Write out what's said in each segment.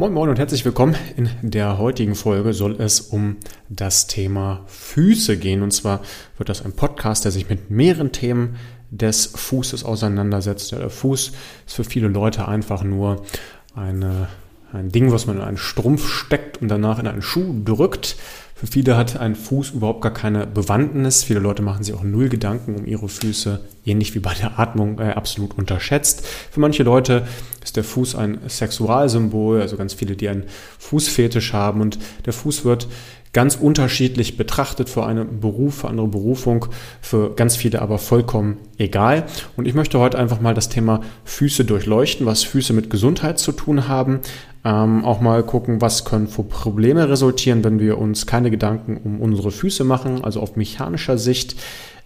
Moin Moin und herzlich willkommen. In der heutigen Folge soll es um das Thema Füße gehen. Und zwar wird das ein Podcast, der sich mit mehreren Themen des Fußes auseinandersetzt. Der Fuß ist für viele Leute einfach nur eine, ein Ding, was man in einen Strumpf steckt und danach in einen Schuh drückt. Für viele hat ein Fuß überhaupt gar keine Bewandtnis. Viele Leute machen sich auch null Gedanken um ihre Füße, ähnlich wie bei der Atmung, äh, absolut unterschätzt. Für manche Leute ist der Fuß ein Sexualsymbol, also ganz viele, die einen Fußfetisch haben. Und der Fuß wird ganz unterschiedlich betrachtet für einen Beruf, für andere Berufung, für ganz viele aber vollkommen egal. Und ich möchte heute einfach mal das Thema Füße durchleuchten, was Füße mit Gesundheit zu tun haben, ähm, auch mal gucken, was können für Probleme resultieren, wenn wir uns keine Gedanken um unsere Füße machen, also auf mechanischer Sicht.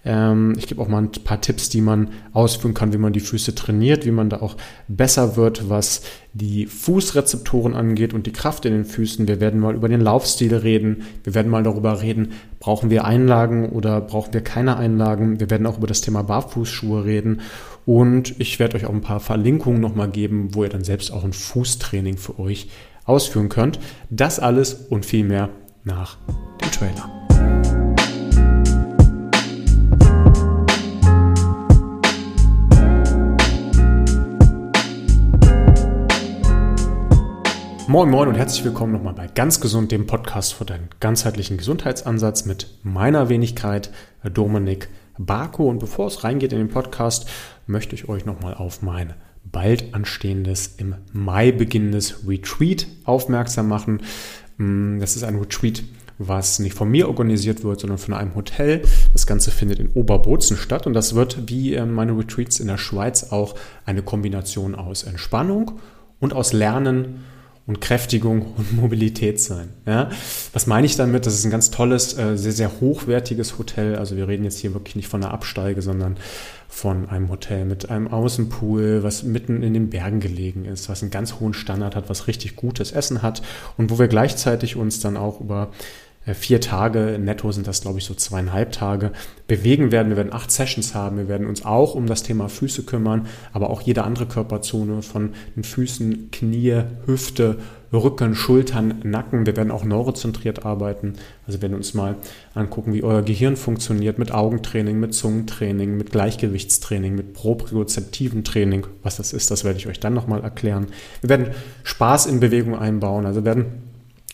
Ähm, ich gebe auch mal ein paar Tipps, die man ausführen kann, wie man die Füße trainiert, wie man da auch besser wird, was die Fußrezeptoren angeht und die Kraft in den Füßen. Wir werden mal über den Laufstil reden. Wir werden mal darüber reden, brauchen wir Einlagen oder brauchen wir keine Einlagen. Wir werden auch über das Thema Barfußschuhe reden. Und ich werde euch auch ein paar Verlinkungen nochmal geben, wo ihr dann selbst auch ein Fußtraining für euch ausführen könnt. Das alles und viel mehr nach dem Trailer. Moin Moin und herzlich willkommen nochmal bei Ganz Gesund, dem Podcast für deinen ganzheitlichen Gesundheitsansatz mit meiner Wenigkeit Dominik Barko. Und bevor es reingeht in den Podcast, möchte ich euch nochmal auf mein bald anstehendes, im Mai beginnendes Retreat aufmerksam machen. Mm, das ist ein Retreat, was nicht von mir organisiert wird, sondern von einem Hotel. Das Ganze findet in Oberbozen statt und das wird wie ähm, meine Retreats in der Schweiz auch eine Kombination aus Entspannung und aus Lernen und Kräftigung und Mobilität sein. Ja? Was meine ich damit? Das ist ein ganz tolles, äh, sehr, sehr hochwertiges Hotel. Also wir reden jetzt hier wirklich nicht von einer Absteige, sondern von einem Hotel mit einem Außenpool, was mitten in den Bergen gelegen ist, was einen ganz hohen Standard hat, was richtig gutes Essen hat und wo wir gleichzeitig uns dann auch über vier Tage, netto sind das glaube ich so zweieinhalb Tage, bewegen werden. Wir werden acht Sessions haben. Wir werden uns auch um das Thema Füße kümmern, aber auch jede andere Körperzone von den Füßen, Knie, Hüfte, Rücken, Schultern, Nacken. Wir werden auch neurozentriert arbeiten. Also werden uns mal angucken, wie euer Gehirn funktioniert mit Augentraining, mit Zungentraining, mit Gleichgewichtstraining, mit propriozeptiven Training. Was das ist, das werde ich euch dann nochmal erklären. Wir werden Spaß in Bewegung einbauen. Also werden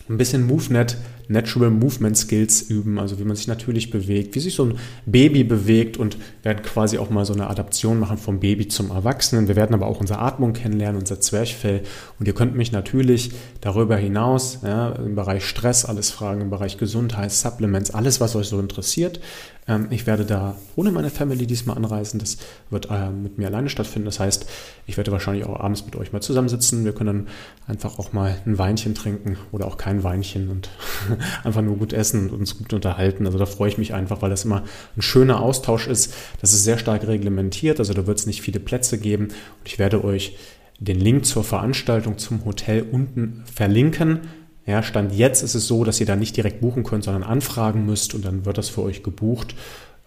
ein bisschen MoveNet Natural Movement Skills üben, also wie man sich natürlich bewegt, wie sich so ein Baby bewegt und werden quasi auch mal so eine Adaption machen vom Baby zum Erwachsenen. Wir werden aber auch unsere Atmung kennenlernen, unser Zwerchfell und ihr könnt mich natürlich darüber hinaus ja, im Bereich Stress alles fragen, im Bereich Gesundheit, Supplements, alles, was euch so interessiert. Ähm, ich werde da ohne meine Family diesmal anreisen. Das wird äh, mit mir alleine stattfinden. Das heißt, ich werde wahrscheinlich auch abends mit euch mal zusammensitzen. Wir können dann einfach auch mal ein Weinchen trinken oder auch kein Weinchen und einfach nur gut essen und uns gut unterhalten. Also da freue ich mich einfach, weil das immer ein schöner Austausch ist. Das ist sehr stark reglementiert. Also da wird es nicht viele Plätze geben. Und ich werde euch den Link zur Veranstaltung zum Hotel unten verlinken. Ja, Stand jetzt ist es so, dass ihr da nicht direkt buchen könnt, sondern anfragen müsst und dann wird das für euch gebucht.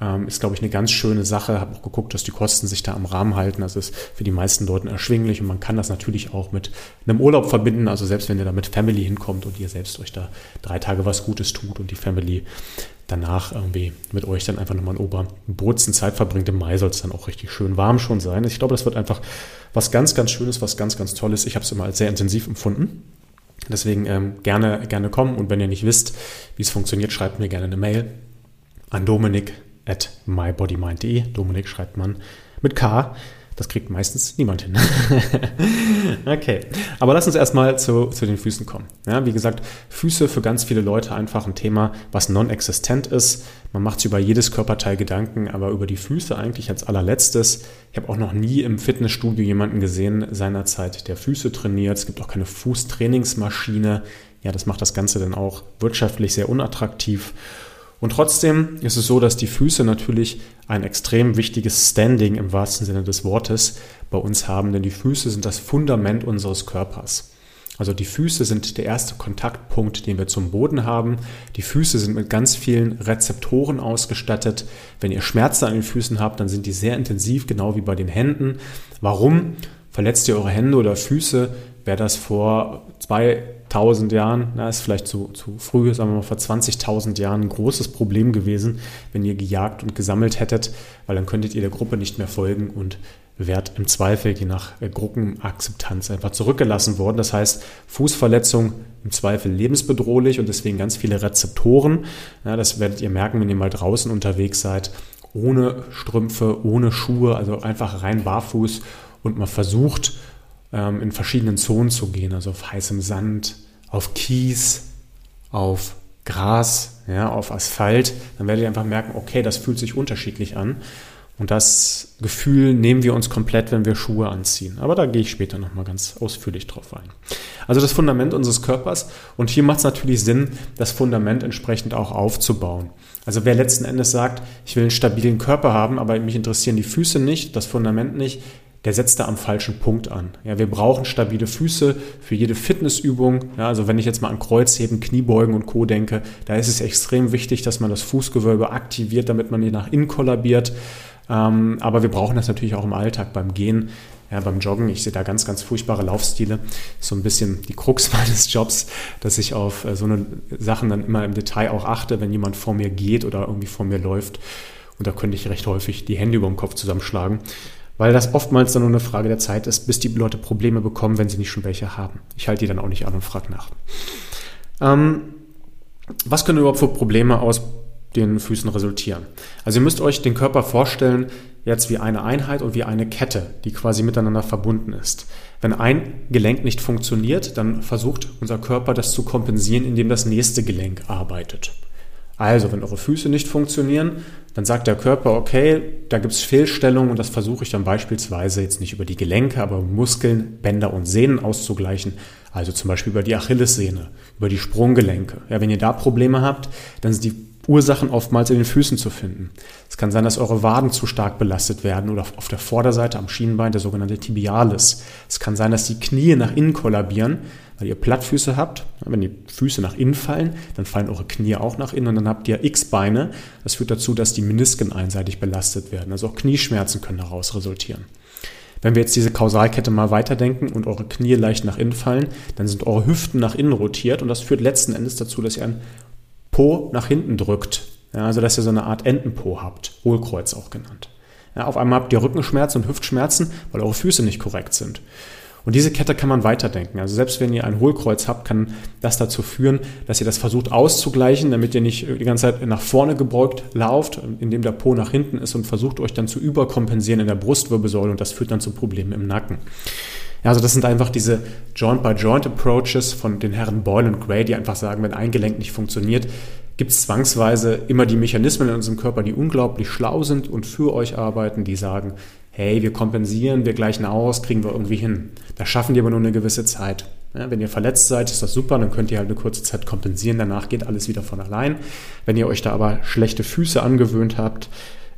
Ähm, ist, glaube ich, eine ganz schöne Sache. Habe auch geguckt, dass die Kosten sich da am Rahmen halten. Das ist für die meisten Leute erschwinglich und man kann das natürlich auch mit einem Urlaub verbinden. Also selbst wenn ihr da mit Family hinkommt und ihr selbst euch da drei Tage was Gutes tut und die Family danach irgendwie mit euch dann einfach nochmal in Oberbozen Zeit verbringt. Im Mai soll es dann auch richtig schön warm schon sein. Ich glaube, das wird einfach was ganz, ganz Schönes, was ganz, ganz Tolles. Ich habe es immer als sehr intensiv empfunden. Deswegen ähm, gerne, gerne kommen und wenn ihr nicht wisst, wie es funktioniert, schreibt mir gerne eine Mail an dominik at mybodymind.de. Dominik schreibt man mit K. Das kriegt meistens niemand hin. okay, aber lass uns erstmal zu, zu den Füßen kommen. Ja, wie gesagt, Füße für ganz viele Leute einfach ein Thema, was non-existent ist. Man macht sich über jedes Körperteil Gedanken, aber über die Füße eigentlich als allerletztes. Ich habe auch noch nie im Fitnessstudio jemanden gesehen seinerzeit, der Füße trainiert. Es gibt auch keine Fußtrainingsmaschine. Ja, das macht das Ganze dann auch wirtschaftlich sehr unattraktiv. Und trotzdem ist es so, dass die Füße natürlich ein extrem wichtiges Standing im wahrsten Sinne des Wortes bei uns haben, denn die Füße sind das Fundament unseres Körpers. Also die Füße sind der erste Kontaktpunkt, den wir zum Boden haben. Die Füße sind mit ganz vielen Rezeptoren ausgestattet. Wenn ihr Schmerzen an den Füßen habt, dann sind die sehr intensiv, genau wie bei den Händen. Warum? Verletzt ihr eure Hände oder Füße, wäre das vor 2000 Jahren, na, ist vielleicht zu, zu früh, sagen wir mal vor 20.000 Jahren ein großes Problem gewesen, wenn ihr gejagt und gesammelt hättet, weil dann könntet ihr der Gruppe nicht mehr folgen und wärt im Zweifel je nach äh, Gruppenakzeptanz einfach zurückgelassen worden. Das heißt, Fußverletzung im Zweifel lebensbedrohlich und deswegen ganz viele Rezeptoren. Ja, das werdet ihr merken, wenn ihr mal draußen unterwegs seid, ohne Strümpfe, ohne Schuhe, also einfach rein barfuß und man versucht, ähm, in verschiedenen Zonen zu gehen, also auf heißem Sand, auf Kies, auf Gras, ja, auf Asphalt, dann werdet ihr einfach merken, okay, das fühlt sich unterschiedlich an. Und das Gefühl nehmen wir uns komplett, wenn wir Schuhe anziehen. Aber da gehe ich später nochmal ganz ausführlich drauf ein. Also das Fundament unseres Körpers. Und hier macht es natürlich Sinn, das Fundament entsprechend auch aufzubauen. Also wer letzten Endes sagt, ich will einen stabilen Körper haben, aber mich interessieren die Füße nicht, das Fundament nicht, der setzt da am falschen Punkt an. Ja, wir brauchen stabile Füße für jede Fitnessübung. Ja, also wenn ich jetzt mal an Kreuzheben, Kniebeugen und Co. denke, da ist es extrem wichtig, dass man das Fußgewölbe aktiviert, damit man hier nach innen kollabiert. Ähm, aber wir brauchen das natürlich auch im Alltag beim Gehen, ja, beim Joggen. Ich sehe da ganz, ganz furchtbare Laufstile. So ein bisschen die Krux meines Jobs, dass ich auf äh, so eine Sachen dann immer im Detail auch achte, wenn jemand vor mir geht oder irgendwie vor mir läuft. Und da könnte ich recht häufig die Hände über dem Kopf zusammenschlagen weil das oftmals dann nur eine Frage der Zeit ist, bis die Leute Probleme bekommen, wenn sie nicht schon welche haben. Ich halte die dann auch nicht an und frage nach. Ähm, was können überhaupt für Probleme aus den Füßen resultieren? Also ihr müsst euch den Körper vorstellen, jetzt wie eine Einheit und wie eine Kette, die quasi miteinander verbunden ist. Wenn ein Gelenk nicht funktioniert, dann versucht unser Körper das zu kompensieren, indem das nächste Gelenk arbeitet. Also, wenn eure Füße nicht funktionieren, dann sagt der Körper, okay, da gibt es Fehlstellungen und das versuche ich dann beispielsweise jetzt nicht über die Gelenke, aber Muskeln, Bänder und Sehnen auszugleichen. Also zum Beispiel über die Achillessehne, über die Sprunggelenke. Ja, wenn ihr da Probleme habt, dann sind die Ursachen oftmals in den Füßen zu finden. Es kann sein, dass eure Waden zu stark belastet werden oder auf der Vorderseite am Schienbein der sogenannte Tibialis. Es kann sein, dass die Knie nach innen kollabieren, weil ihr Plattfüße habt. Wenn die Füße nach innen fallen, dann fallen eure Knie auch nach innen und dann habt ihr X-Beine. Das führt dazu, dass die Menisken einseitig belastet werden. Also auch Knieschmerzen können daraus resultieren. Wenn wir jetzt diese Kausalkette mal weiterdenken und eure Knie leicht nach innen fallen, dann sind eure Hüften nach innen rotiert und das führt letzten Endes dazu, dass ihr ein Po nach hinten drückt. Ja, also dass ihr so eine Art Entenpo habt, Hohlkreuz auch genannt. Ja, auf einmal habt ihr Rückenschmerzen und Hüftschmerzen, weil eure Füße nicht korrekt sind. Und diese Kette kann man weiterdenken. Also selbst wenn ihr ein Hohlkreuz habt, kann das dazu führen, dass ihr das versucht auszugleichen, damit ihr nicht die ganze Zeit nach vorne gebeugt lauft, indem der Po nach hinten ist und versucht euch dann zu überkompensieren in der Brustwirbelsäule und das führt dann zu Problemen im Nacken. Ja, also das sind einfach diese Joint-by-Joint-Approaches von den Herren Boyle und Gray, die einfach sagen, wenn ein Gelenk nicht funktioniert, gibt es zwangsweise immer die Mechanismen in unserem Körper, die unglaublich schlau sind und für euch arbeiten, die sagen, hey, wir kompensieren, wir gleichen aus, kriegen wir irgendwie hin. Das schaffen die aber nur eine gewisse Zeit. Ja, wenn ihr verletzt seid, ist das super, dann könnt ihr halt eine kurze Zeit kompensieren, danach geht alles wieder von allein. Wenn ihr euch da aber schlechte Füße angewöhnt habt,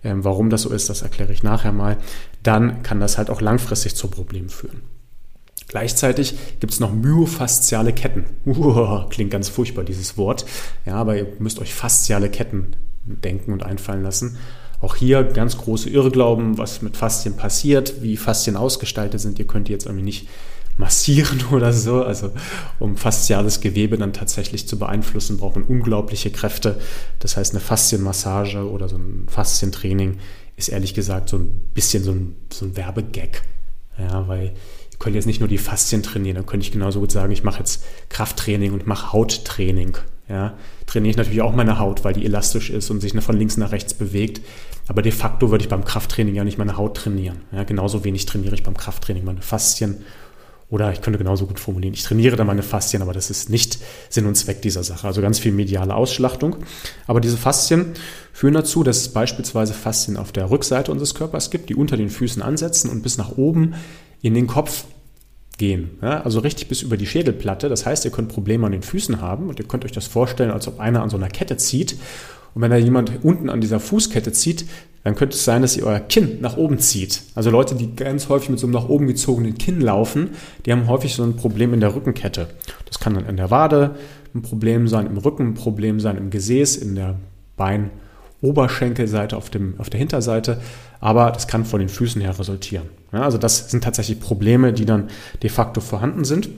ähm, warum das so ist, das erkläre ich nachher mal, dann kann das halt auch langfristig zu Problemen führen. Gleichzeitig gibt es noch myofasziale Ketten. Uah, klingt ganz furchtbar, dieses Wort. Ja, aber ihr müsst euch fasziale Ketten denken und einfallen lassen. Auch hier ganz große Irrglauben, was mit Faszien passiert, wie Faszien ausgestaltet sind. Ihr könnt die jetzt irgendwie nicht massieren oder so. Also um fasziales Gewebe dann tatsächlich zu beeinflussen, braucht man unglaubliche Kräfte. Das heißt, eine Faszienmassage oder so ein Faszientraining ist ehrlich gesagt so ein bisschen so ein, so ein Werbegag. Ja, weil ihr könnt jetzt nicht nur die Faszien trainieren, dann könnte ich genauso gut sagen, ich mache jetzt Krafttraining und mache Hauttraining. Ja, trainiere ich natürlich auch meine Haut, weil die elastisch ist und sich von links nach rechts bewegt. Aber de facto würde ich beim Krafttraining ja nicht meine Haut trainieren. Ja, genauso wenig trainiere ich beim Krafttraining meine Faszien. Oder ich könnte genauso gut formulieren, ich trainiere da meine Faszien, aber das ist nicht Sinn und Zweck dieser Sache. Also ganz viel mediale Ausschlachtung. Aber diese Faszien führen dazu, dass es beispielsweise Faszien auf der Rückseite unseres Körpers gibt, die unter den Füßen ansetzen und bis nach oben in den Kopf gehen. Ja, also richtig bis über die Schädelplatte. Das heißt, ihr könnt Probleme an den Füßen haben und ihr könnt euch das vorstellen, als ob einer an so einer Kette zieht. Und wenn da jemand unten an dieser Fußkette zieht, dann könnte es sein, dass ihr euer Kinn nach oben zieht. Also Leute, die ganz häufig mit so einem nach oben gezogenen Kinn laufen, die haben häufig so ein Problem in der Rückenkette. Das kann dann in der Wade ein Problem sein, im Rücken ein Problem sein, im Gesäß, in der Bein- Oberschenkelseite, auf, dem, auf der Hinterseite, aber das kann von den Füßen her resultieren. Ja, also das sind tatsächlich Probleme, die dann de facto vorhanden sind.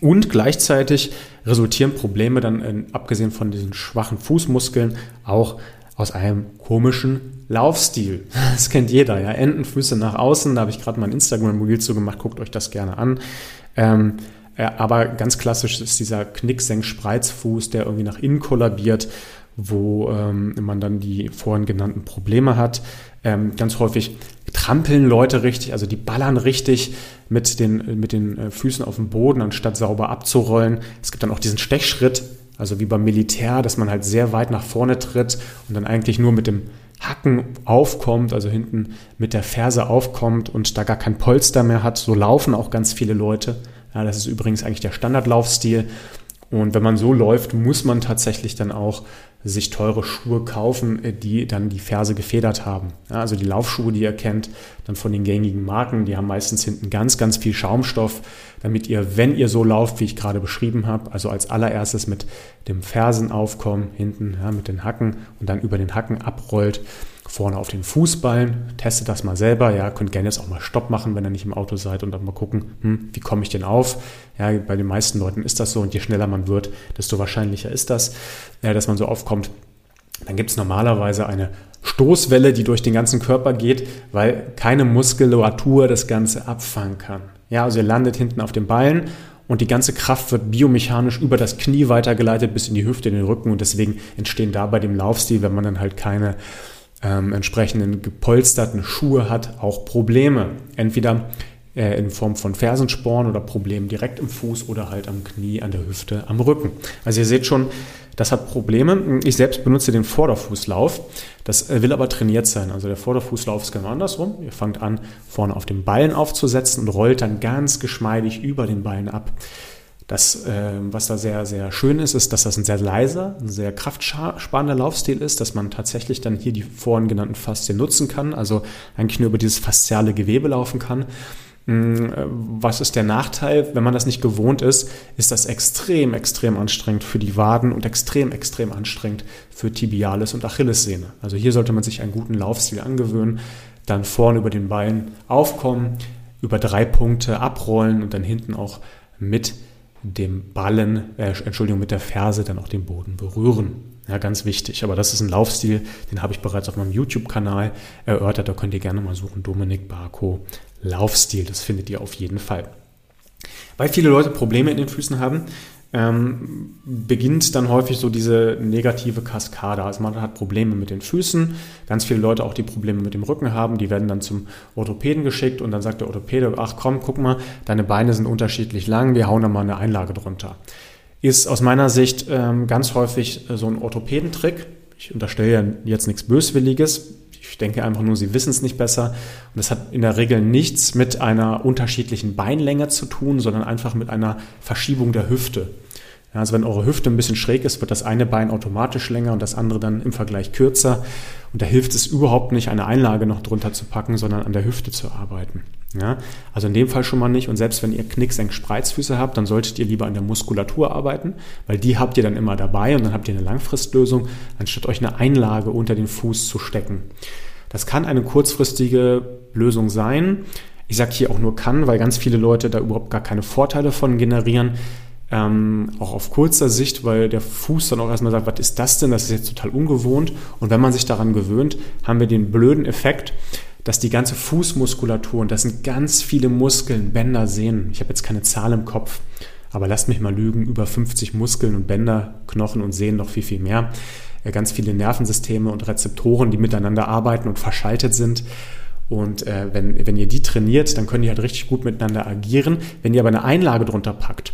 Und gleichzeitig resultieren Probleme dann, in, abgesehen von diesen schwachen Fußmuskeln, auch aus einem komischen Laufstil. Das kennt jeder, ja. Entenfüße nach außen, da habe ich gerade mein Instagram-Mobil zu gemacht, guckt euch das gerne an. Ähm, äh, aber ganz klassisch ist dieser Knicksenk-Spreizfuß, der irgendwie nach innen kollabiert, wo ähm, man dann die vorhin genannten Probleme hat. Ähm, ganz häufig trampeln Leute richtig, also die ballern richtig mit den, mit den äh, Füßen auf dem Boden, anstatt sauber abzurollen. Es gibt dann auch diesen Stechschritt, also wie beim Militär, dass man halt sehr weit nach vorne tritt und dann eigentlich nur mit dem Hacken aufkommt, also hinten mit der Ferse aufkommt und da gar kein Polster mehr hat. So laufen auch ganz viele Leute. Ja, das ist übrigens eigentlich der Standardlaufstil. Und wenn man so läuft, muss man tatsächlich dann auch sich teure Schuhe kaufen, äh, die dann die Ferse gefedert haben. Ja, also die Laufschuhe, die ihr kennt, dann von den gängigen Marken, die haben meistens hinten ganz, ganz viel Schaumstoff, damit ihr, wenn ihr so lauft, wie ich gerade beschrieben habe, also als allererstes mit dem Fersenaufkommen hinten, ja, mit den Hacken und dann über den Hacken abrollt, vorne auf den Fußballen. Testet das mal selber. Ja, könnt gerne jetzt auch mal Stopp machen, wenn ihr nicht im Auto seid und dann mal gucken, hm, wie komme ich denn auf? Ja, bei den meisten Leuten ist das so und je schneller man wird, desto wahrscheinlicher ist das, ja, dass man so aufkommt. Dann gibt es normalerweise eine Stoßwelle, die durch den ganzen Körper geht, weil keine Muskulatur das Ganze abfangen kann. Ja, also ihr landet hinten auf dem Ballen und die ganze Kraft wird biomechanisch über das Knie weitergeleitet bis in die Hüfte, in den Rücken und deswegen entstehen da bei dem Laufstil, wenn man dann halt keine ähm, entsprechenden gepolsterten Schuhe hat, auch Probleme. Entweder äh, in Form von Fersensporen oder Problemen direkt im Fuß oder halt am Knie, an der Hüfte, am Rücken. Also ihr seht schon, das hat Probleme. Ich selbst benutze den Vorderfußlauf. Das äh, will aber trainiert sein. Also der Vorderfußlauf ist genau andersrum. Ihr fangt an, vorne auf den Ballen aufzusetzen und rollt dann ganz geschmeidig über den Ballen ab. Das, äh, was da sehr, sehr schön ist, ist, dass das ein sehr leiser, ein sehr kraftsparender Laufstil ist, dass man tatsächlich dann hier die vorhin genannten Faszien nutzen kann, also eigentlich nur über dieses fasziale Gewebe laufen kann. Mm, äh, was ist der Nachteil? Wenn man das nicht gewohnt ist, ist das extrem, extrem anstrengend für die Waden und extrem, extrem anstrengend für Tibialis und Achillessehne. Also hier sollte man sich einen guten Laufstil angewöhnen, dann vorne über den Beinen aufkommen, über drei Punkte abrollen und dann hinten auch mit dem Ballen, äh, Entschuldigung, mit der Ferse dann auch den Boden berühren. Ja, ganz wichtig. Aber das ist ein Laufstil, den habe ich bereits auf meinem YouTube-Kanal erörtert. Da könnt ihr gerne mal suchen. Dominik Barco Laufstil. Das findet ihr auf jeden Fall. Weil viele Leute Probleme in den Füßen haben, ähm, beginnt dann häufig so diese negative Kaskade. Also man hat Probleme mit den Füßen, ganz viele Leute auch die Probleme mit dem Rücken haben, die werden dann zum Orthopäden geschickt und dann sagt der Orthopäde, ach komm, guck mal, deine Beine sind unterschiedlich lang, wir hauen da mal eine Einlage drunter. Ist aus meiner Sicht ähm, ganz häufig so ein Orthopädentrick. Ich unterstelle ja jetzt nichts Böswilliges, ich denke einfach nur, sie wissen es nicht besser. Und das hat in der Regel nichts mit einer unterschiedlichen Beinlänge zu tun, sondern einfach mit einer Verschiebung der Hüfte. Ja, also wenn eure Hüfte ein bisschen schräg ist, wird das eine Bein automatisch länger und das andere dann im Vergleich kürzer. Und da hilft es überhaupt nicht, eine Einlage noch drunter zu packen, sondern an der Hüfte zu arbeiten. Ja, also in dem Fall schon mal nicht. Und selbst wenn ihr Knicksenk-Spreizfüße habt, dann solltet ihr lieber an der Muskulatur arbeiten, weil die habt ihr dann immer dabei und dann habt ihr eine Langfristlösung, anstatt euch eine Einlage unter den Fuß zu stecken. Das kann eine kurzfristige Lösung sein. Ich sage hier auch nur kann, weil ganz viele Leute da überhaupt gar keine Vorteile von generieren. Ähm, auch auf kurzer Sicht, weil der Fuß dann auch erstmal sagt, was ist das denn? Das ist jetzt total ungewohnt. Und wenn man sich daran gewöhnt, haben wir den blöden Effekt, dass die ganze Fußmuskulatur, und das sind ganz viele Muskeln, Bänder, Sehnen, ich habe jetzt keine Zahl im Kopf, aber lasst mich mal lügen, über 50 Muskeln und Bänder, Knochen und Sehnen noch viel, viel mehr. Ganz viele Nervensysteme und Rezeptoren, die miteinander arbeiten und verschaltet sind. Und äh, wenn, wenn ihr die trainiert, dann können die halt richtig gut miteinander agieren. Wenn ihr aber eine Einlage drunter packt,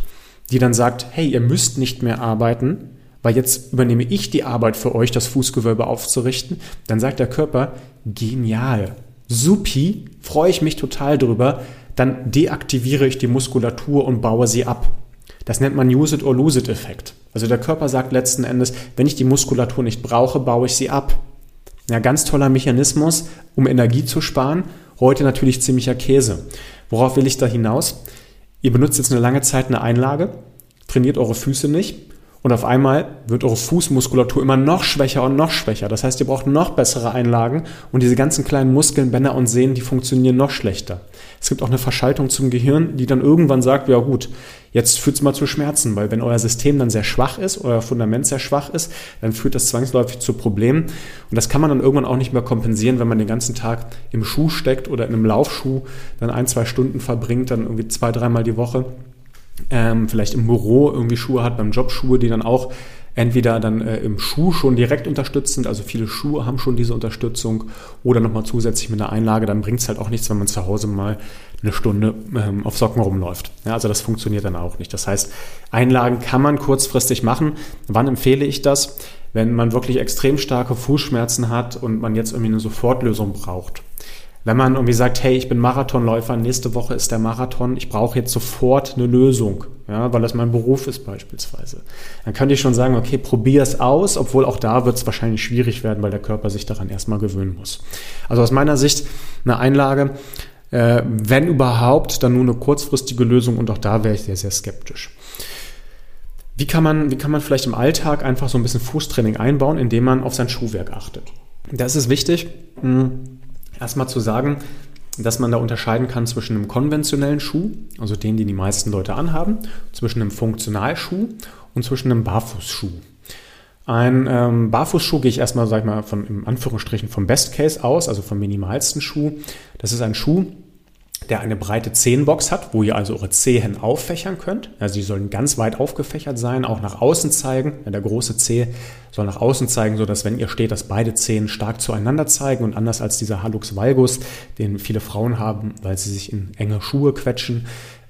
die dann sagt, hey, ihr müsst nicht mehr arbeiten, weil jetzt übernehme ich die Arbeit für euch, das Fußgewölbe aufzurichten, dann sagt der Körper, genial, supi, freue ich mich total drüber, dann deaktiviere ich die Muskulatur und baue sie ab. Das nennt man Use it or lose it Effekt. Also der Körper sagt letzten Endes, wenn ich die Muskulatur nicht brauche, baue ich sie ab. Ja, ganz toller Mechanismus, um Energie zu sparen. Heute natürlich ziemlicher Käse. Worauf will ich da hinaus? Ihr benutzt jetzt eine lange Zeit eine Einlage, trainiert eure Füße nicht Und auf einmal wird eure Fußmuskulatur immer noch schwächer und noch schwächer. Das heißt, ihr braucht noch bessere Einlagen und diese ganzen kleinen Muskeln, Bänder und Sehnen, die funktionieren noch schlechter. Es gibt auch eine Verschaltung zum Gehirn, die dann irgendwann sagt, ja gut, jetzt führt es mal zu Schmerzen, weil wenn euer System dann sehr schwach ist, euer Fundament sehr schwach ist, dann führt das zwangsläufig zu Problemen. Und das kann man dann irgendwann auch nicht mehr kompensieren, wenn man den ganzen Tag im Schuh steckt oder in einem Laufschuh dann ein, zwei Stunden verbringt, dann irgendwie zwei, dreimal die Woche ähm, vielleicht im Büro irgendwie Schuhe hat, beim Job Schuhe, die dann auch entweder dann äh, im Schuh schon direkt unterstützt sind, also viele Schuhe haben schon diese Unterstützung, oder nochmal zusätzlich mit einer Einlage, dann bringt es halt auch nichts, wenn man zu Hause mal eine Stunde ähm, auf Socken rumläuft. Ja, also das funktioniert dann auch nicht. Das heißt, Einlagen kann man kurzfristig machen. Wann empfehle ich das? Wenn man wirklich extrem starke Fußschmerzen hat und man jetzt irgendwie eine Sofortlösung braucht. Wenn man irgendwie sagt, hey, ich bin Marathonläufer, nächste Woche ist der Marathon, ich brauche jetzt sofort eine Lösung, ja, weil das mein Beruf ist beispielsweise, dann könnte ich schon sagen, okay, probier es aus, obwohl auch da wird es wahrscheinlich schwierig werden, weil der Körper sich daran erstmal gewöhnen muss. Also aus meiner Sicht eine Einlage, äh, wenn überhaupt, dann nur eine kurzfristige Lösung und auch da wäre ich sehr, sehr skeptisch. Wie kann, man, wie kann man vielleicht im Alltag einfach so ein bisschen Fußtraining einbauen, indem man auf sein Schuhwerk achtet? Das ist wichtig. Mh, Erstmal zu sagen, dass man da unterscheiden kann zwischen einem konventionellen Schuh, also den, den die meisten Leute anhaben, zwischen einem Funktionalschuh und zwischen einem Barfußschuh. Ein ähm, Barfußschuh gehe ich erstmal, sag ich mal, von, im Anführungsstrichen vom Best Case aus, also vom minimalsten Schuh. Das ist ein Schuh, der eine breite Zehenbox hat, wo ihr also eure Zehen auffächern könnt. Also sie sollen ganz weit aufgefächert sein, auch nach außen zeigen. Ja, der große Zeh soll nach außen zeigen, so dass wenn ihr steht, dass beide Zehen stark zueinander zeigen und anders als dieser Halux valgus, den viele Frauen haben, weil sie sich in enge Schuhe quetschen,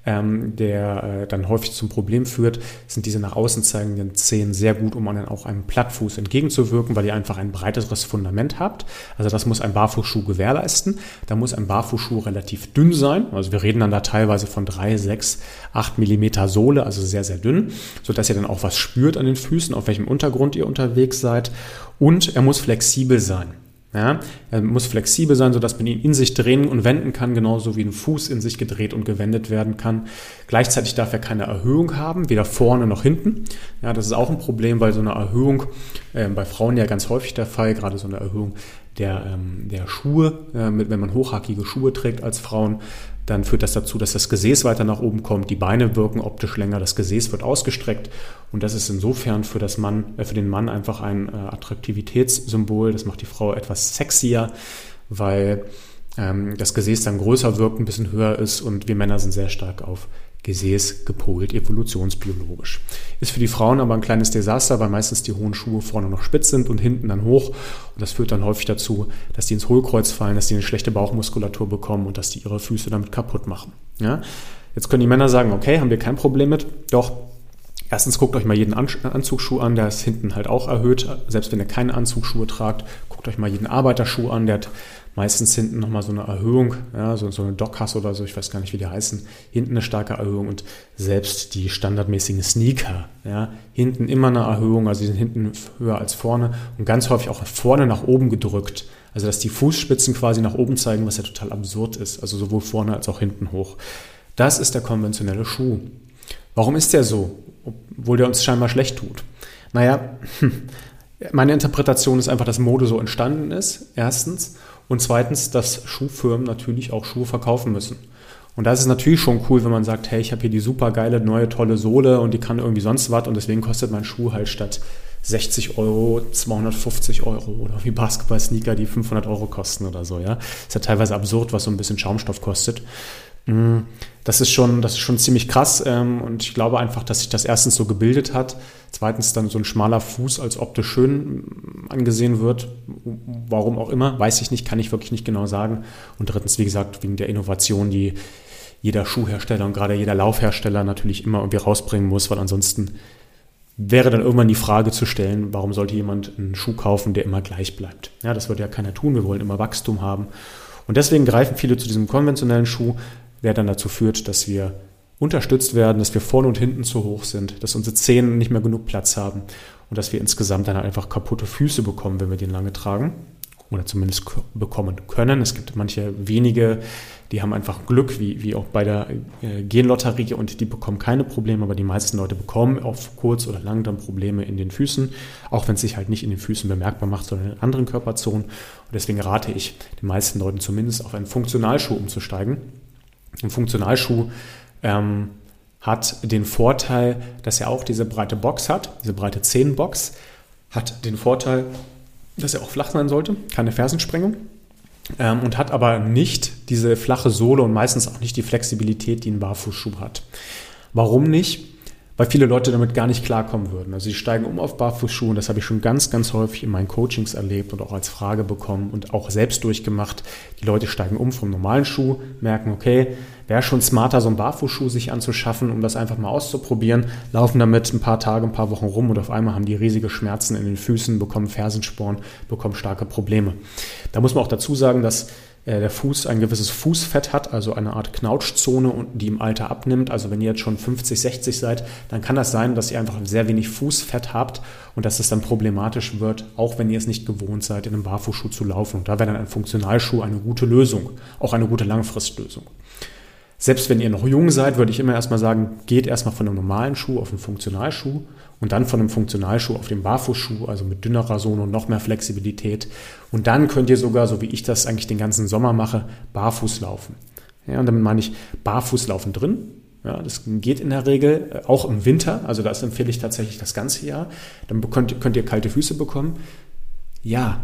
ähm, der äh, dann häufig zum Problem führt, sind diese nach außen zeigenden Zehen sehr gut, um dann auch einem Plattfuß entgegenzuwirken, weil ihr einfach ein breiteres Fundament habt. Also das muss ein Barfußschuh gewährleisten. Da muss ein Barfußschuh relativ dünn sein. Also wir reden dann da teilweise von drei, sechs, acht Millimeter Sohle, also sehr, sehr dünn, sodass ihr dann auch was spürt an den Füßen, auf welchem Untergrund ihr unterwegs seid. Und er muss flexibel sein. Ja, er muss flexibel sein, sodass man ihn in sich drehen und wenden kann, genauso wie ein Fuß in sich gedreht und gewendet werden kann. Gleichzeitig darf er keine Erhöhung haben, weder vorne noch hinten. Ja, das ist auch ein Problem, weil so eine Erhöhung äh, bei Frauen ja ganz häufig der Fall, gerade so eine Erhöhung der, ähm, der Schuhe, äh, mit, wenn man hochhackige Schuhe trägt als Frauen, dann führt das dazu, dass das Gesäß weiter nach oben kommt, die Beine wirken optisch länger, das Gesäß wird ausgestreckt und das ist insofern für, das Mann, äh, für den Mann einfach ein äh, Attraktivitätssymbol, das macht die Frau etwas sexier, weil ähm, das Gesäß dann größer wirkt, ein bisschen höher ist und wir Männer sind sehr stark auf Gesäß gepolt, evolutionsbiologisch. Ist für die Frauen aber ein kleines Desaster, weil meistens die hohen Schuhe vorne noch spitz sind und hinten dann hoch. Und das führt dann häufig dazu, dass die ins Hohlkreuz fallen, dass die eine schlechte Bauchmuskulatur bekommen und dass die ihre Füße damit kaputt machen. Ja? Jetzt können die Männer sagen, okay, haben wir kein Problem mit. Doch Erstens guckt euch mal jeden Anzugsschuh an, der ist hinten halt auch erhöht. Selbst wenn ihr keine Anzugsschuhe tragt, guckt euch mal jeden Arbeiterschuh an, der hat meistens hinten nochmal so eine Erhöhung, ja, so, so eine Dockhass oder so, ich weiß gar nicht, wie die heißen, hinten eine starke Erhöhung und selbst die standardmäßigen Sneaker, ja, hinten immer eine Erhöhung, also die sind hinten höher als vorne und ganz häufig auch vorne nach oben gedrückt. Also dass die Fußspitzen quasi nach oben zeigen, was ja total absurd ist, also sowohl vorne als auch hinten hoch. Das ist der konventionelle Schuh. Warum ist der so, obwohl der uns scheinbar schlecht tut? Naja, meine Interpretation ist einfach, dass Mode so entstanden ist, erstens. Und zweitens, dass Schuhfirmen natürlich auch Schuhe verkaufen müssen. Und da ist natürlich schon cool, wenn man sagt, hey, ich habe hier die super geile, neue, tolle Sohle und die kann irgendwie sonst was und deswegen kostet mein Schuh halt statt 60 Euro 250 Euro oder wie Basketball-Sneaker, die 500 Euro kosten oder so, ja. Ist ja teilweise absurd, was so ein bisschen Schaumstoff kostet. Mm, das ist schon, das ist schon ziemlich krass ähm, und ich glaube einfach, dass sich das erstens so gebildet hat, zweitens dann so ein schmaler Fuß als optisch schön angesehen wird, warum auch immer, weiß ich nicht, kann ich wirklich nicht genau sagen. Und drittens, wie gesagt, wegen der Innovation, die jeder Schuhhersteller und gerade jeder Laufhersteller natürlich immer irgendwie rausbringen muss, weil ansonsten wäre dann irgendwann die Frage zu stellen, warum sollte jemand einen Schuh kaufen, der immer gleich bleibt? Ja, das würde ja keiner tun, wir wollen immer Wachstum haben. Und deswegen greifen viele zu diesem konventionellen Schuh, der dann dazu führt, dass wir unterstützt werden, dass wir vorne und hinten zu hoch sind, dass unsere Zehen nicht mehr genug Platz haben und dass wir insgesamt dann einfach kaputte Füße bekommen, wenn wir den lange tragen. oder zumindest bekommen können. Es gibt manche wenige, die haben einfach Glück, wie, wie auch bei der äh, Genlotterie und die bekommen keine Probleme, aber die meisten Leute bekommen auf kurz oder lang dann Probleme in den Füßen, auch wenn es sich halt nicht in den Füßen bemerkbar macht, sondern in anderen Körperzonen. Und deswegen rate ich den meisten Leuten zumindest auf einen Funktionalschuh umzusteigen. Ein Funktionalschuh ähm, hat den Vorteil, dass er auch diese breite Box hat, diese breite Zehenbox, hat den Vorteil, dass er auch flach sein sollte, keine Fersensprengung ähm, und hat aber nicht diese flache Sohle und meistens auch nicht die Flexibilität, die ein Barfußschuh hat. Warum nicht? Weil viele Leute damit gar nicht klarkommen würden. Also sie steigen um auf Barfußschuhe und das habe ich schon ganz, ganz häufig in meinen Coachings erlebt und auch als Frage bekommen und auch selbst durchgemacht. Die Leute steigen um vom normalen Schuh, merken, okay, wäre schon smarter, so einen Barfußschuh sich anzuschaffen, um das einfach mal auszuprobieren, laufen damit ein paar Tage, ein paar Wochen rum und auf einmal haben die riesige Schmerzen in den Füßen, bekommen Fersensporn, bekommen starke Probleme. Da muss man auch dazu sagen, dass der Fuß ein gewisses Fußfett hat, also eine Art Knautschzone, die im Alter abnimmt. Also wenn ihr jetzt schon 50, 60 seid, dann kann das sein, dass ihr einfach sehr wenig Fußfett habt und dass es dann problematisch wird, auch wenn ihr es nicht gewohnt seid, in einem Barfußschuh zu laufen. Und da wäre dann ein Funktionalschuh eine gute Lösung, auch eine gute Langfristlösung. Selbst wenn ihr noch jung seid, würde ich immer erstmal sagen, geht erstmal von einem normalen Schuh auf einen Funktionalschuh und dann von einem Funktionalschuh auf den Barfußschuh, also mit dünnerer Sohle und noch mehr Flexibilität. Und dann könnt ihr sogar, so wie ich das eigentlich den ganzen Sommer mache, barfuß laufen. Ja, und damit meine ich Barfußlaufen drin. Ja, das geht in der Regel äh, auch im Winter, also das empfehle ich tatsächlich das ganze Jahr. Dann könnt, könnt ihr kalte Füße bekommen. Ja,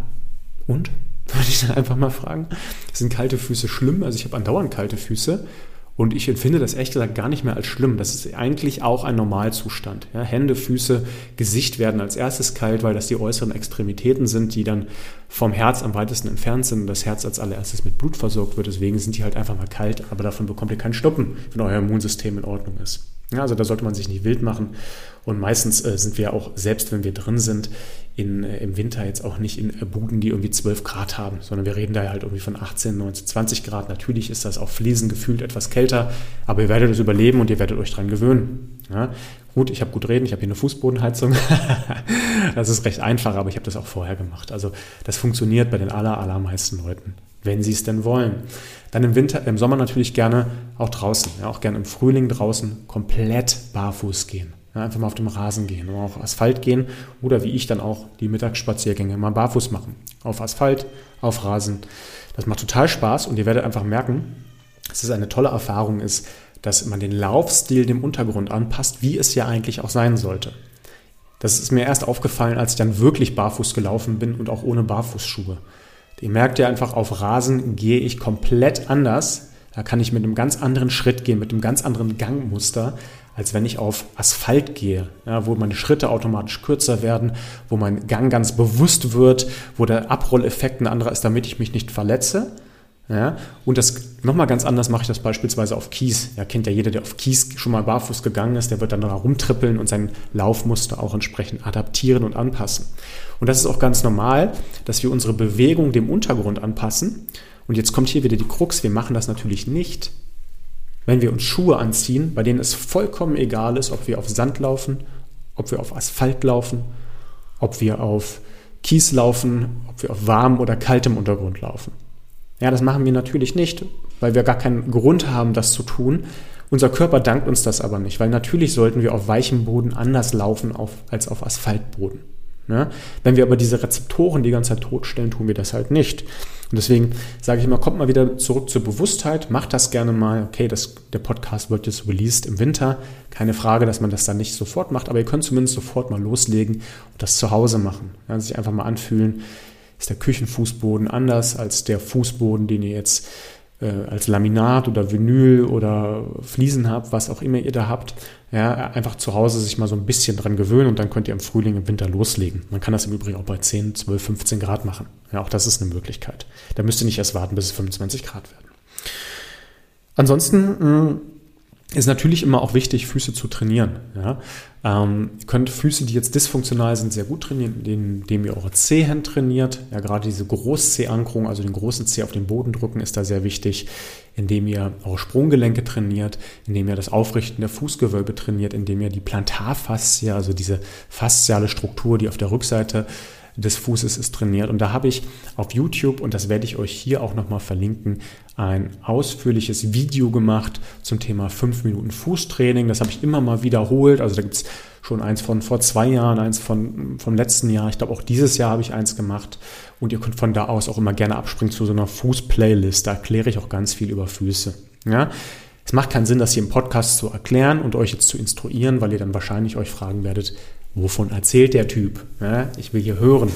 und? Würde ich dann einfach mal fragen. Sind kalte Füße schlimm? Also ich habe andauernd kalte Füße. Und ich empfinde das ehrlich gesagt gar nicht mehr als schlimm. Das ist eigentlich auch ein Normalzustand. Ja, Hände, Füße, Gesicht werden als erstes kalt, weil das die äußeren Extremitäten sind, die dann vom Herz am weitesten entfernt sind und das Herz als allererstes mit Blut versorgt wird. Deswegen sind die halt einfach mal kalt, aber davon bekommt ihr keinen Stuppen, wenn euer Immunsystem in Ordnung ist. Ja, also da sollte man sich nicht wild machen. Und meistens äh, sind wir auch, selbst wenn wir drin sind, in, äh, im Winter jetzt auch nicht in äh, Buden, die irgendwie 12 Grad haben, sondern wir reden da halt irgendwie von 18, 19, 20 Grad. Natürlich ist das auf Fliesen gefühlt etwas kälter, aber ihr werdet es überleben und ihr werdet euch dran gewöhnen. Ja, gut, ich habe gut reden, ich habe hier eine Fußbodenheizung. das ist recht einfach, aber ich habe das auch vorher gemacht. Also das funktioniert bei den aller, allermeisten Leuten, wenn sie es denn wollen. Dann im Winter, im Sommer natürlich gerne auch draußen, ja, auch gerne im Frühling draußen komplett barfuß gehen. Ja, einfach mal auf dem Rasen gehen oder auf Asphalt gehen oder wie ich dann auch die Mittagsspaziergänge mal barfuß machen. Auf Asphalt, auf Rasen. Das macht total Spaß und ihr werdet einfach merken, dass es eine tolle Erfahrung ist, dass man den Laufstil dem Untergrund anpasst, wie es ja eigentlich auch sein sollte. Das ist mir erst aufgefallen, als ich dann wirklich barfuß gelaufen bin und auch ohne Barfußschuhe. Ihr merkt ja einfach, auf Rasen gehe ich komplett anders. Da kann ich mit einem ganz anderen Schritt gehen, mit einem ganz anderen Gangmuster, als wenn ich auf Asphalt gehe, ja, wo meine Schritte automatisch kürzer werden, wo mein Gang ganz bewusst wird, wo der Abrolleffekt ein anderer ist, damit ich mich nicht verletze. Ja, und das nochmal ganz anders mache ich das beispielsweise auf Kies. Ja, kennt ja jeder, der auf Kies schon mal barfuß gegangen ist, der wird dann da rumtrippeln und sein Laufmuster auch entsprechend adaptieren und anpassen. Und das ist auch ganz normal, dass wir unsere Bewegung dem Untergrund anpassen. Und jetzt kommt hier wieder die Krux, wir machen das natürlich nicht, wenn wir uns Schuhe anziehen, bei denen es vollkommen egal ist, ob wir auf Sand laufen, ob wir auf Asphalt laufen, ob wir auf Kies laufen, ob wir auf warmem oder kaltem Untergrund laufen. Ja, das machen wir natürlich nicht, weil wir gar keinen Grund haben, das zu tun. Unser Körper dankt uns das aber nicht, weil natürlich sollten wir auf weichem Boden anders laufen auf, als auf Asphaltboden. Ja? Wenn wir aber diese Rezeptoren die ganze Zeit totstellen, tun wir das halt nicht. Und deswegen sage ich immer, kommt mal wieder zurück zur Bewusstheit, macht das gerne mal. Okay, das, der Podcast wird jetzt released im Winter. Keine Frage, dass man das dann nicht sofort macht, aber ihr könnt zumindest sofort mal loslegen und das zu Hause machen. Ja, sich einfach mal anfühlen, ist der Küchenfußboden anders als der Fußboden, den ihr jetzt äh, als Laminat oder Vinyl oder Fliesen habt, was auch immer ihr da habt. Ja, einfach zu Hause sich mal so ein bisschen dran gewöhnen und dann könnt ihr im Frühling, im Winter loslegen. Man kann das im Übrigen auch bei 10, 12, 15 Grad machen. Ja, auch das ist eine Möglichkeit. Da müsst ihr nicht erst warten, bis es 25 Grad werden. Ansonsten hm, ist natürlich immer auch wichtig, Füße zu trainieren. Ja? Ähm, ihr könnt Füße, die jetzt dysfunktional sind, sehr gut trainieren, indem ihr eure Zehen trainiert. Ja, gerade diese Großzehankerung, also den großen Zeh auf den Boden drücken, ist da sehr wichtig, indem ihr eure Sprunggelenke trainiert, indem ihr das Aufrichten der Fußgewölbe trainiert, indem ihr die Plantarfaszie, also diese fasziale Struktur, die auf der Rückseite des Fußes ist trainiert. Und da habe ich auf YouTube, und das werde ich euch hier auch nochmal verlinken, ein ausführliches Video gemacht zum Thema 5 Minuten Fußtraining. Das habe ich immer mal wiederholt. Also da gibt es schon eins von vor zwei Jahren, eins von, vom letzten Jahr. Ich glaube, auch dieses Jahr habe ich eins gemacht. Und ihr könnt von da aus auch immer gerne abspringen zu so einer Fuß-Playlist. Da erkläre ich auch ganz viel über Füße. Ja? Es macht keinen Sinn, das hier im Podcast zu erklären und euch jetzt zu instruieren, weil ihr dann wahrscheinlich euch fragen werdet, wovon erzählt der Typ? Ja, ich will hier hören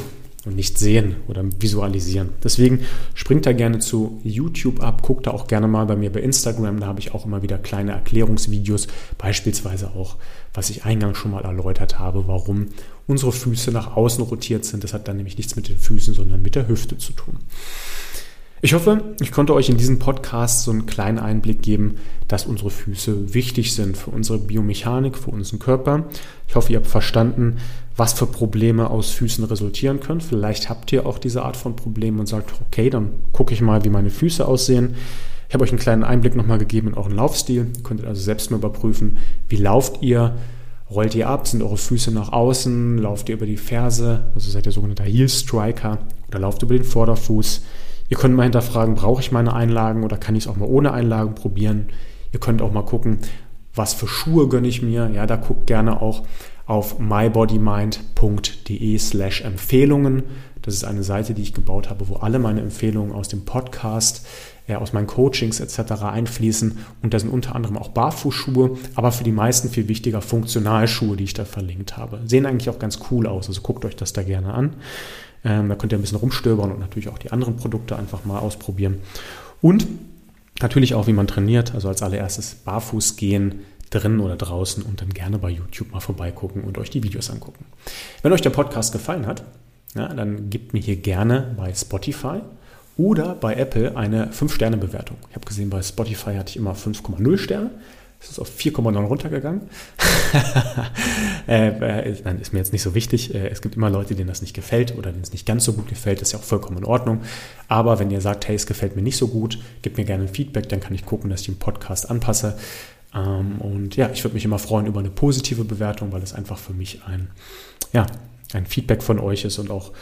und nicht sehen oder visualisieren. Deswegen springt da gerne zu YouTube ab, guckt da auch gerne mal bei mir bei Instagram, da habe ich auch immer wieder kleine Erklärungsvideos, beispielsweise auch, was ich eingangs schon mal erläutert habe, warum unsere Füße nach außen rotiert sind. Das hat dann nämlich nichts mit den Füßen, sondern mit der Hüfte zu tun. Ich hoffe, ich konnte euch in diesem Podcast so einen kleinen Einblick geben, dass unsere Füße wichtig sind für unsere Biomechanik, für unseren Körper. Ich hoffe, ihr habt verstanden, was für Probleme aus Füßen resultieren können. Vielleicht habt ihr auch diese Art von Problemen und sagt, okay, dann gucke ich mal, wie meine Füße aussehen. Ich habe euch einen kleinen Einblick nochmal gegeben in euren Laufstil. Ihr könnt also selbst mal überprüfen, wie lauft ihr, rollt ihr ab, sind eure Füße nach außen, lauft ihr über die Ferse, also seid ihr sogenannter Heel Striker oder lauft über den Vorderfuß. Ihr könnt mal hinterfragen, brauche ich meine Einlagen oder kann ich es auch mal ohne Einlagen probieren? Ihr könnt auch mal gucken, was für Schuhe gönne ich mir. Ja, da guckt gerne auch auf mybodymind.de slash Empfehlungen. Das ist eine Seite, die ich gebaut habe, wo alle meine Empfehlungen aus dem Podcast, äh, aus meinen Coachings etc. einfließen. Und da sind unter anderem auch Barfußschuhe, aber für die meisten viel wichtiger Funktionalschuhe, die ich da verlinkt habe. Sehen eigentlich auch ganz cool aus, also guckt euch das da gerne an. Ähm, da könnt ihr ein bisschen rumstöbern und natürlich auch die anderen Produkte einfach mal ausprobieren. Und natürlich auch, wie man trainiert. Also als allererstes barfuß gehen, drin oder draußen und dann gerne bei YouTube mal vorbeigucken und euch die Videos angucken. Wenn euch der Podcast gefallen hat, ja, dann gebt mir hier gerne bei Spotify oder bei Apple eine 5-Sterne-Bewertung. Ich habe gesehen, bei Spotify hatte ich immer 5,0 Sterne. Es ist auf 4,9 runtergegangen. äh, äh, nein, ist mir jetzt nicht so wichtig. Äh, es gibt immer Leute, denen das nicht gefällt oder denen es nicht ganz so gut gefällt. Das ist ja auch vollkommen in Ordnung. Aber wenn ihr sagt, hey, es gefällt mir nicht so gut, gebt mir gerne ein Feedback, dann kann ich gucken, dass ich den Podcast anpasse. Ähm, und ja, ich würde mich immer freuen über eine positive Bewertung, weil es einfach für mich ein, ja, ein Feedback von euch ist und auch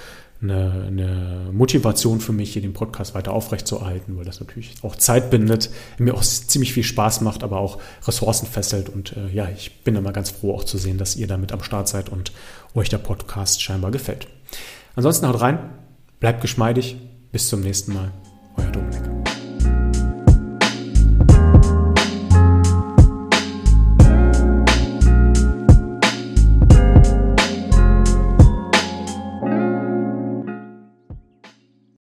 eine, eine, Motivation für mich, hier den Podcast weiter aufrechtzuerhalten, weil das natürlich auch Zeit bindet, mir auch ziemlich viel Spaß macht, aber auch Ressourcen fesselt. Und äh, ja, ich bin immer ganz froh auch zu sehen, dass ihr damit am Start seid und euch der Podcast scheinbar gefällt. Ansonsten haut rein, bleibt geschmeidig, bis zum nächsten Mal, euer Dominik.